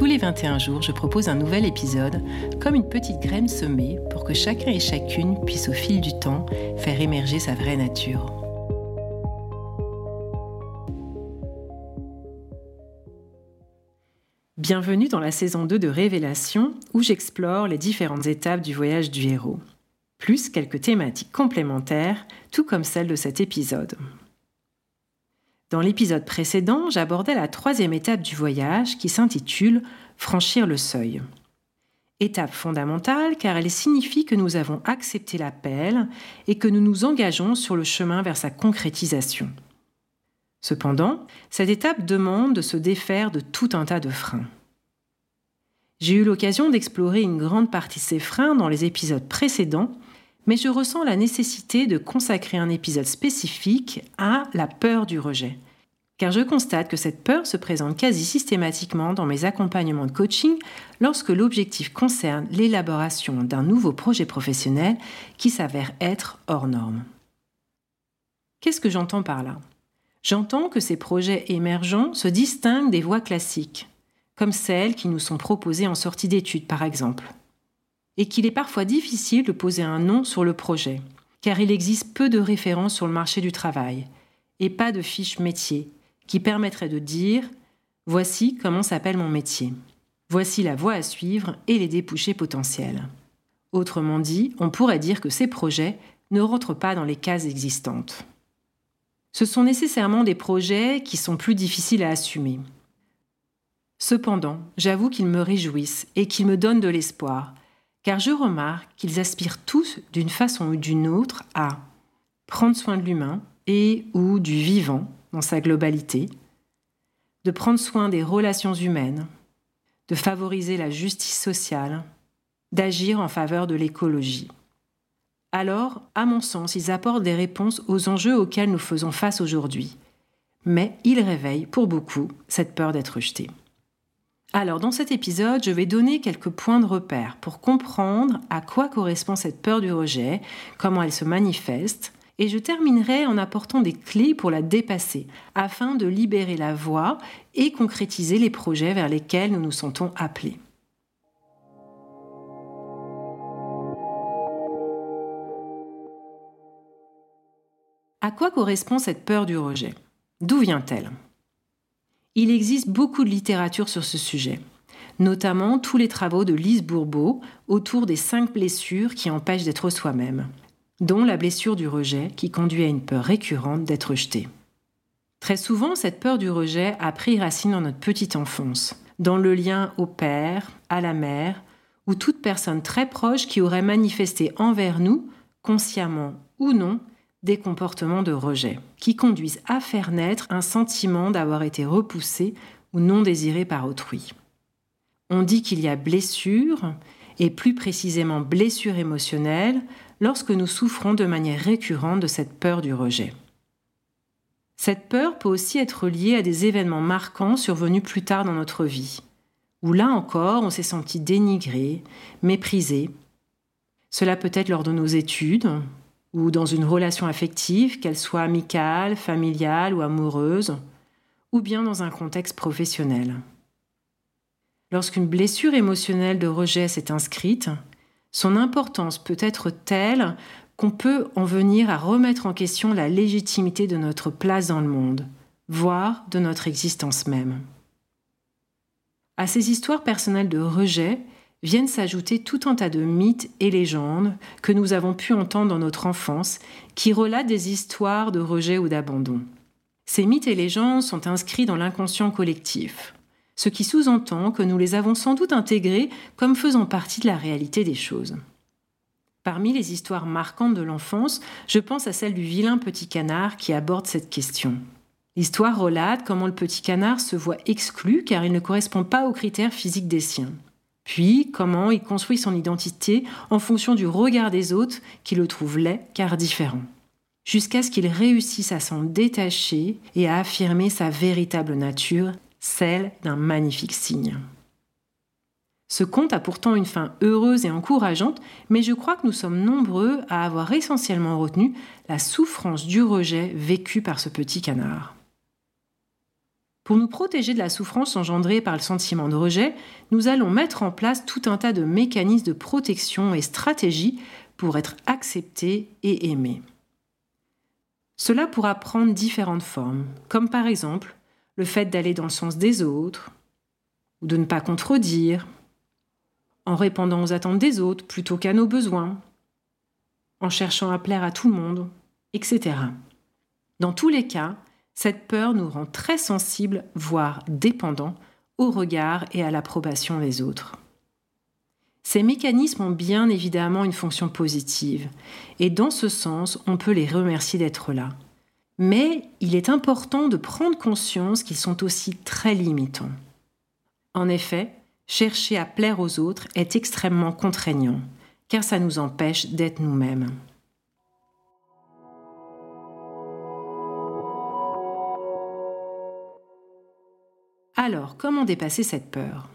Tous les 21 jours, je propose un nouvel épisode, comme une petite graine semée pour que chacun et chacune puisse au fil du temps faire émerger sa vraie nature. Bienvenue dans la saison 2 de Révélation où j'explore les différentes étapes du voyage du héros, plus quelques thématiques complémentaires, tout comme celle de cet épisode. Dans l'épisode précédent, j'abordais la troisième étape du voyage qui s'intitule Franchir le seuil. Étape fondamentale car elle signifie que nous avons accepté l'appel et que nous nous engageons sur le chemin vers sa concrétisation. Cependant, cette étape demande de se défaire de tout un tas de freins. J'ai eu l'occasion d'explorer une grande partie de ces freins dans les épisodes précédents, mais je ressens la nécessité de consacrer un épisode spécifique à la peur du rejet. Car je constate que cette peur se présente quasi systématiquement dans mes accompagnements de coaching lorsque l'objectif concerne l'élaboration d'un nouveau projet professionnel qui s'avère être hors norme. Qu'est-ce que j'entends par là? J'entends que ces projets émergents se distinguent des voies classiques, comme celles qui nous sont proposées en sortie d'études par exemple et qu'il est parfois difficile de poser un nom sur le projet, car il existe peu de références sur le marché du travail et pas de fiches métier qui permettraient de dire voici comment s'appelle mon métier. Voici la voie à suivre et les débouchés potentiels. Autrement dit, on pourrait dire que ces projets ne rentrent pas dans les cases existantes. Ce sont nécessairement des projets qui sont plus difficiles à assumer. Cependant, j'avoue qu'ils me réjouissent et qu'ils me donnent de l'espoir, car je remarque qu'ils aspirent tous, d'une façon ou d'une autre, à prendre soin de l'humain et ou du vivant dans sa globalité, de prendre soin des relations humaines, de favoriser la justice sociale, d'agir en faveur de l'écologie. Alors, à mon sens, ils apportent des réponses aux enjeux auxquels nous faisons face aujourd'hui. Mais ils réveillent, pour beaucoup, cette peur d'être rejetés. Alors, dans cet épisode, je vais donner quelques points de repère pour comprendre à quoi correspond cette peur du rejet, comment elle se manifeste, et je terminerai en apportant des clés pour la dépasser, afin de libérer la voie et concrétiser les projets vers lesquels nous nous sentons appelés. À quoi correspond cette peur du rejet? D'où vient-elle? Il existe beaucoup de littérature sur ce sujet, notamment tous les travaux de Lise Bourbeau autour des cinq blessures qui empêchent d'être soi-même, dont la blessure du rejet qui conduit à une peur récurrente d'être rejeté. Très souvent, cette peur du rejet a pris racine dans notre petite enfance, dans le lien au père, à la mère, ou toute personne très proche qui aurait manifesté envers nous, consciemment ou non, des comportements de rejet, qui conduisent à faire naître un sentiment d'avoir été repoussé ou non désiré par autrui. On dit qu'il y a blessure, et plus précisément blessure émotionnelle, lorsque nous souffrons de manière récurrente de cette peur du rejet. Cette peur peut aussi être liée à des événements marquants survenus plus tard dans notre vie, où là encore on s'est senti dénigré, méprisé. Cela peut être lors de nos études, ou dans une relation affective, qu'elle soit amicale, familiale ou amoureuse, ou bien dans un contexte professionnel. Lorsqu'une blessure émotionnelle de rejet s'est inscrite, son importance peut être telle qu'on peut en venir à remettre en question la légitimité de notre place dans le monde, voire de notre existence même. À ces histoires personnelles de rejet, viennent s'ajouter tout un tas de mythes et légendes que nous avons pu entendre dans notre enfance, qui relatent des histoires de rejet ou d'abandon. Ces mythes et légendes sont inscrits dans l'inconscient collectif, ce qui sous-entend que nous les avons sans doute intégrés comme faisant partie de la réalité des choses. Parmi les histoires marquantes de l'enfance, je pense à celle du vilain petit canard qui aborde cette question. L'histoire relate comment le petit canard se voit exclu car il ne correspond pas aux critères physiques des siens. Puis comment il construit son identité en fonction du regard des autres qui le trouvent laid car différent, jusqu'à ce qu'il réussisse à s'en détacher et à affirmer sa véritable nature, celle d'un magnifique signe. Ce conte a pourtant une fin heureuse et encourageante, mais je crois que nous sommes nombreux à avoir essentiellement retenu la souffrance du rejet vécu par ce petit canard. Pour nous protéger de la souffrance engendrée par le sentiment de rejet, nous allons mettre en place tout un tas de mécanismes de protection et stratégies pour être acceptés et aimés. Cela pourra prendre différentes formes, comme par exemple le fait d'aller dans le sens des autres, ou de ne pas contredire, en répondant aux attentes des autres plutôt qu'à nos besoins, en cherchant à plaire à tout le monde, etc. Dans tous les cas, cette peur nous rend très sensibles, voire dépendants, au regard et à l'approbation des autres. Ces mécanismes ont bien évidemment une fonction positive, et dans ce sens, on peut les remercier d'être là. Mais il est important de prendre conscience qu'ils sont aussi très limitants. En effet, chercher à plaire aux autres est extrêmement contraignant, car ça nous empêche d'être nous-mêmes. Alors, comment dépasser cette peur?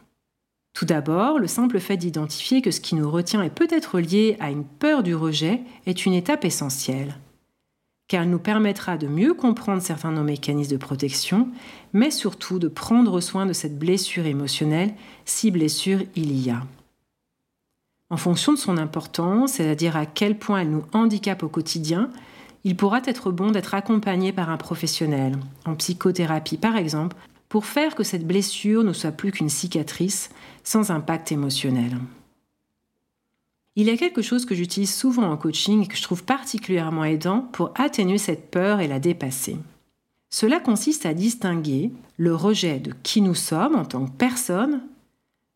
Tout d'abord, le simple fait d'identifier que ce qui nous retient est peut-être lié à une peur du rejet est une étape essentielle car elle nous permettra de mieux comprendre certains de nos mécanismes de protection, mais surtout de prendre soin de cette blessure émotionnelle, si blessure il y a. En fonction de son importance, c'est-à-dire à quel point elle nous handicape au quotidien, il pourra être bon d'être accompagné par un professionnel, en psychothérapie par exemple, pour faire que cette blessure ne soit plus qu'une cicatrice sans impact émotionnel. Il y a quelque chose que j'utilise souvent en coaching et que je trouve particulièrement aidant pour atténuer cette peur et la dépasser. Cela consiste à distinguer le rejet de qui nous sommes en tant que personne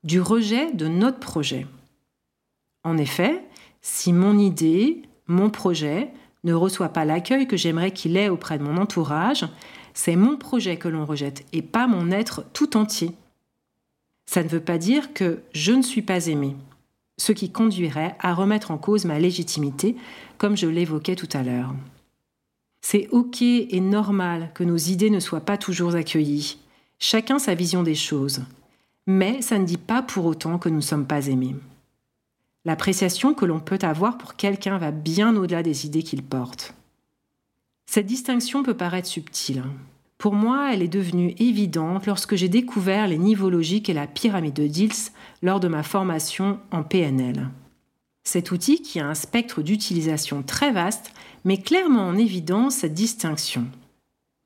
du rejet de notre projet. En effet, si mon idée, mon projet ne reçoit pas l'accueil que j'aimerais qu'il ait auprès de mon entourage, c'est mon projet que l'on rejette et pas mon être tout entier. Ça ne veut pas dire que je ne suis pas aimé ce qui conduirait à remettre en cause ma légitimité, comme je l'évoquais tout à l'heure. C'est OK et normal que nos idées ne soient pas toujours accueillies, chacun sa vision des choses, mais ça ne dit pas pour autant que nous ne sommes pas aimés. L'appréciation que l'on peut avoir pour quelqu'un va bien au-delà des idées qu'il porte. Cette distinction peut paraître subtile. Pour moi, elle est devenue évidente lorsque j'ai découvert les niveaux logiques et la pyramide de Diels lors de ma formation en PNL. Cet outil qui a un spectre d'utilisation très vaste met clairement en évidence cette distinction.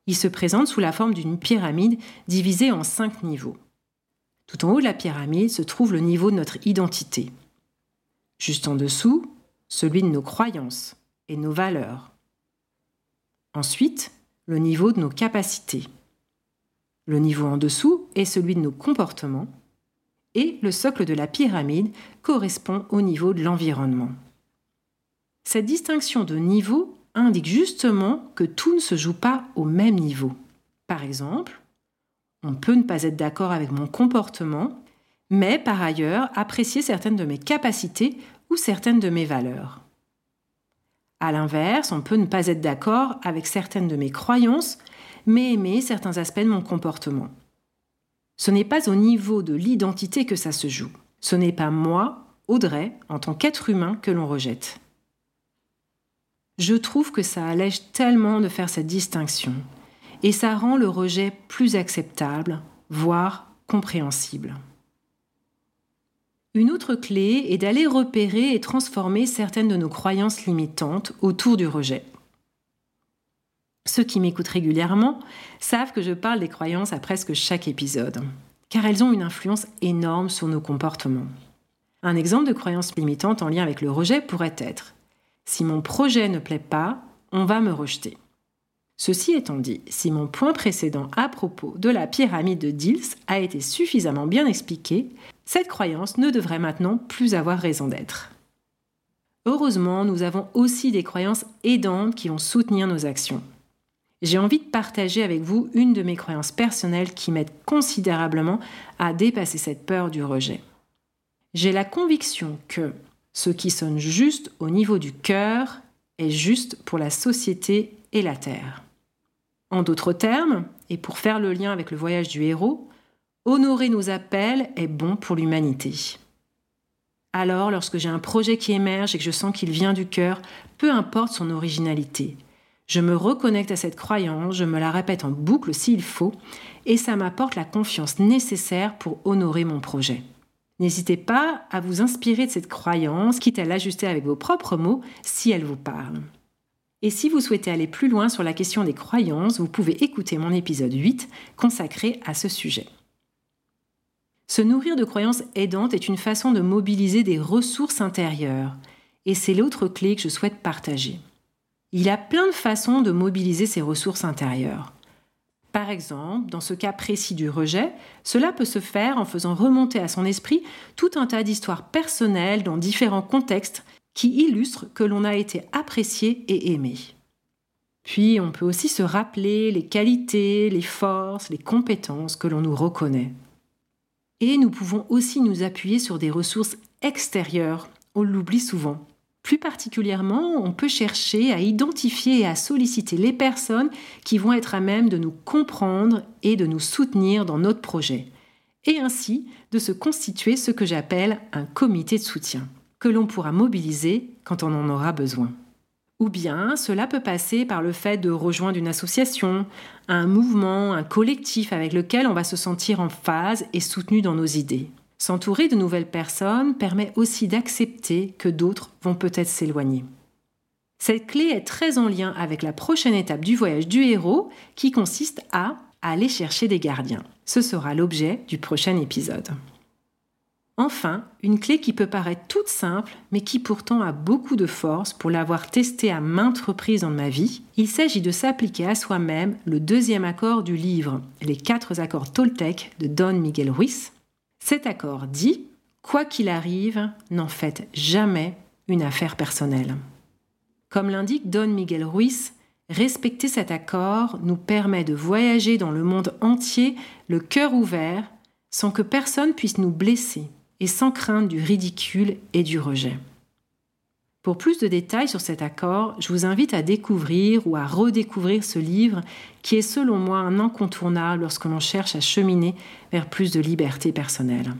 Il se présente sous la forme d'une pyramide divisée en cinq niveaux. Tout en haut de la pyramide se trouve le niveau de notre identité. Juste en dessous, celui de nos croyances et nos valeurs. Ensuite, le niveau de nos capacités. Le niveau en dessous est celui de nos comportements et le socle de la pyramide correspond au niveau de l'environnement. Cette distinction de niveau indique justement que tout ne se joue pas au même niveau. Par exemple, on peut ne pas être d'accord avec mon comportement, mais par ailleurs apprécier certaines de mes capacités ou certaines de mes valeurs. À l'inverse, on peut ne pas être d'accord avec certaines de mes croyances, mais aimer certains aspects de mon comportement. Ce n'est pas au niveau de l'identité que ça se joue. Ce n'est pas moi, Audrey, en tant qu'être humain, que l'on rejette. Je trouve que ça allège tellement de faire cette distinction, et ça rend le rejet plus acceptable, voire compréhensible. Une autre clé est d'aller repérer et transformer certaines de nos croyances limitantes autour du rejet. Ceux qui m'écoutent régulièrement savent que je parle des croyances à presque chaque épisode, car elles ont une influence énorme sur nos comportements. Un exemple de croyance limitante en lien avec le rejet pourrait être Si mon projet ne plaît pas, on va me rejeter. Ceci étant dit, si mon point précédent à propos de la pyramide de Diels a été suffisamment bien expliqué, cette croyance ne devrait maintenant plus avoir raison d'être. Heureusement, nous avons aussi des croyances aidantes qui vont soutenir nos actions. J'ai envie de partager avec vous une de mes croyances personnelles qui m'aide considérablement à dépasser cette peur du rejet. J'ai la conviction que ce qui sonne juste au niveau du cœur est juste pour la société et la Terre. En d'autres termes, et pour faire le lien avec le voyage du héros, honorer nos appels est bon pour l'humanité. Alors, lorsque j'ai un projet qui émerge et que je sens qu'il vient du cœur, peu importe son originalité, je me reconnecte à cette croyance, je me la répète en boucle s'il faut, et ça m'apporte la confiance nécessaire pour honorer mon projet. N'hésitez pas à vous inspirer de cette croyance, quitte à l'ajuster avec vos propres mots si elle vous parle. Et si vous souhaitez aller plus loin sur la question des croyances, vous pouvez écouter mon épisode 8 consacré à ce sujet. Se nourrir de croyances aidantes est une façon de mobiliser des ressources intérieures, et c'est l'autre clé que je souhaite partager. Il a plein de façons de mobiliser ces ressources intérieures. Par exemple, dans ce cas précis du rejet, cela peut se faire en faisant remonter à son esprit tout un tas d'histoires personnelles dans différents contextes qui illustrent que l'on a été apprécié et aimé. Puis on peut aussi se rappeler les qualités, les forces, les compétences que l'on nous reconnaît. Et nous pouvons aussi nous appuyer sur des ressources extérieures, on l'oublie souvent. Plus particulièrement, on peut chercher à identifier et à solliciter les personnes qui vont être à même de nous comprendre et de nous soutenir dans notre projet, et ainsi de se constituer ce que j'appelle un comité de soutien, que l'on pourra mobiliser quand on en aura besoin. Ou bien cela peut passer par le fait de rejoindre une association, un mouvement, un collectif avec lequel on va se sentir en phase et soutenu dans nos idées. S'entourer de nouvelles personnes permet aussi d'accepter que d'autres vont peut-être s'éloigner. Cette clé est très en lien avec la prochaine étape du voyage du héros qui consiste à aller chercher des gardiens. Ce sera l'objet du prochain épisode. Enfin, une clé qui peut paraître toute simple, mais qui pourtant a beaucoup de force pour l'avoir testée à maintes reprises dans ma vie, il s'agit de s'appliquer à soi-même le deuxième accord du livre Les quatre accords Toltec de Don Miguel Ruiz, cet accord dit Quoi qu'il arrive, n'en faites jamais une affaire personnelle. Comme l'indique Don Miguel Ruiz, respecter cet accord nous permet de voyager dans le monde entier le cœur ouvert sans que personne puisse nous blesser et sans crainte du ridicule et du rejet. Pour plus de détails sur cet accord, je vous invite à découvrir ou à redécouvrir ce livre qui est selon moi un incontournable lorsque l'on cherche à cheminer vers plus de liberté personnelle.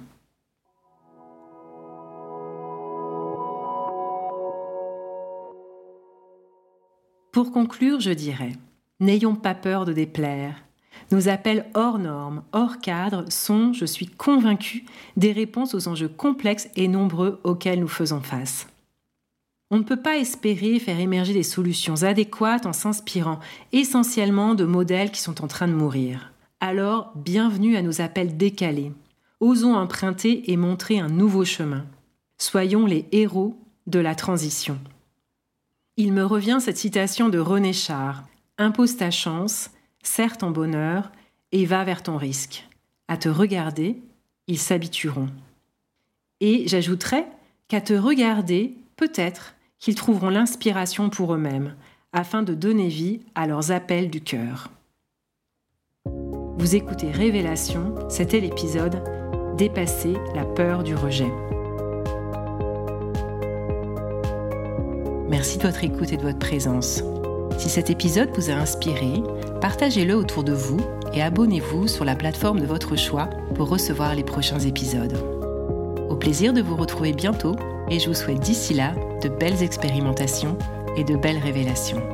Pour conclure, je dirais, n'ayons pas peur de déplaire. Nos appels hors normes, hors cadre sont, je suis convaincue, des réponses aux enjeux complexes et nombreux auxquels nous faisons face. On ne peut pas espérer faire émerger des solutions adéquates en s'inspirant essentiellement de modèles qui sont en train de mourir. Alors, bienvenue à nos appels décalés. Osons emprunter et montrer un nouveau chemin. Soyons les héros de la transition. Il me revient cette citation de René Char Impose ta chance, serre ton bonheur et va vers ton risque. À te regarder, ils s'habitueront. Et j'ajouterais qu'à te regarder, peut-être, qu'ils trouveront l'inspiration pour eux-mêmes, afin de donner vie à leurs appels du cœur. Vous écoutez Révélation, c'était l'épisode Dépasser la peur du rejet. Merci de votre écoute et de votre présence. Si cet épisode vous a inspiré, partagez-le autour de vous et abonnez-vous sur la plateforme de votre choix pour recevoir les prochains épisodes. Au plaisir de vous retrouver bientôt et je vous souhaite d'ici là de belles expérimentations et de belles révélations.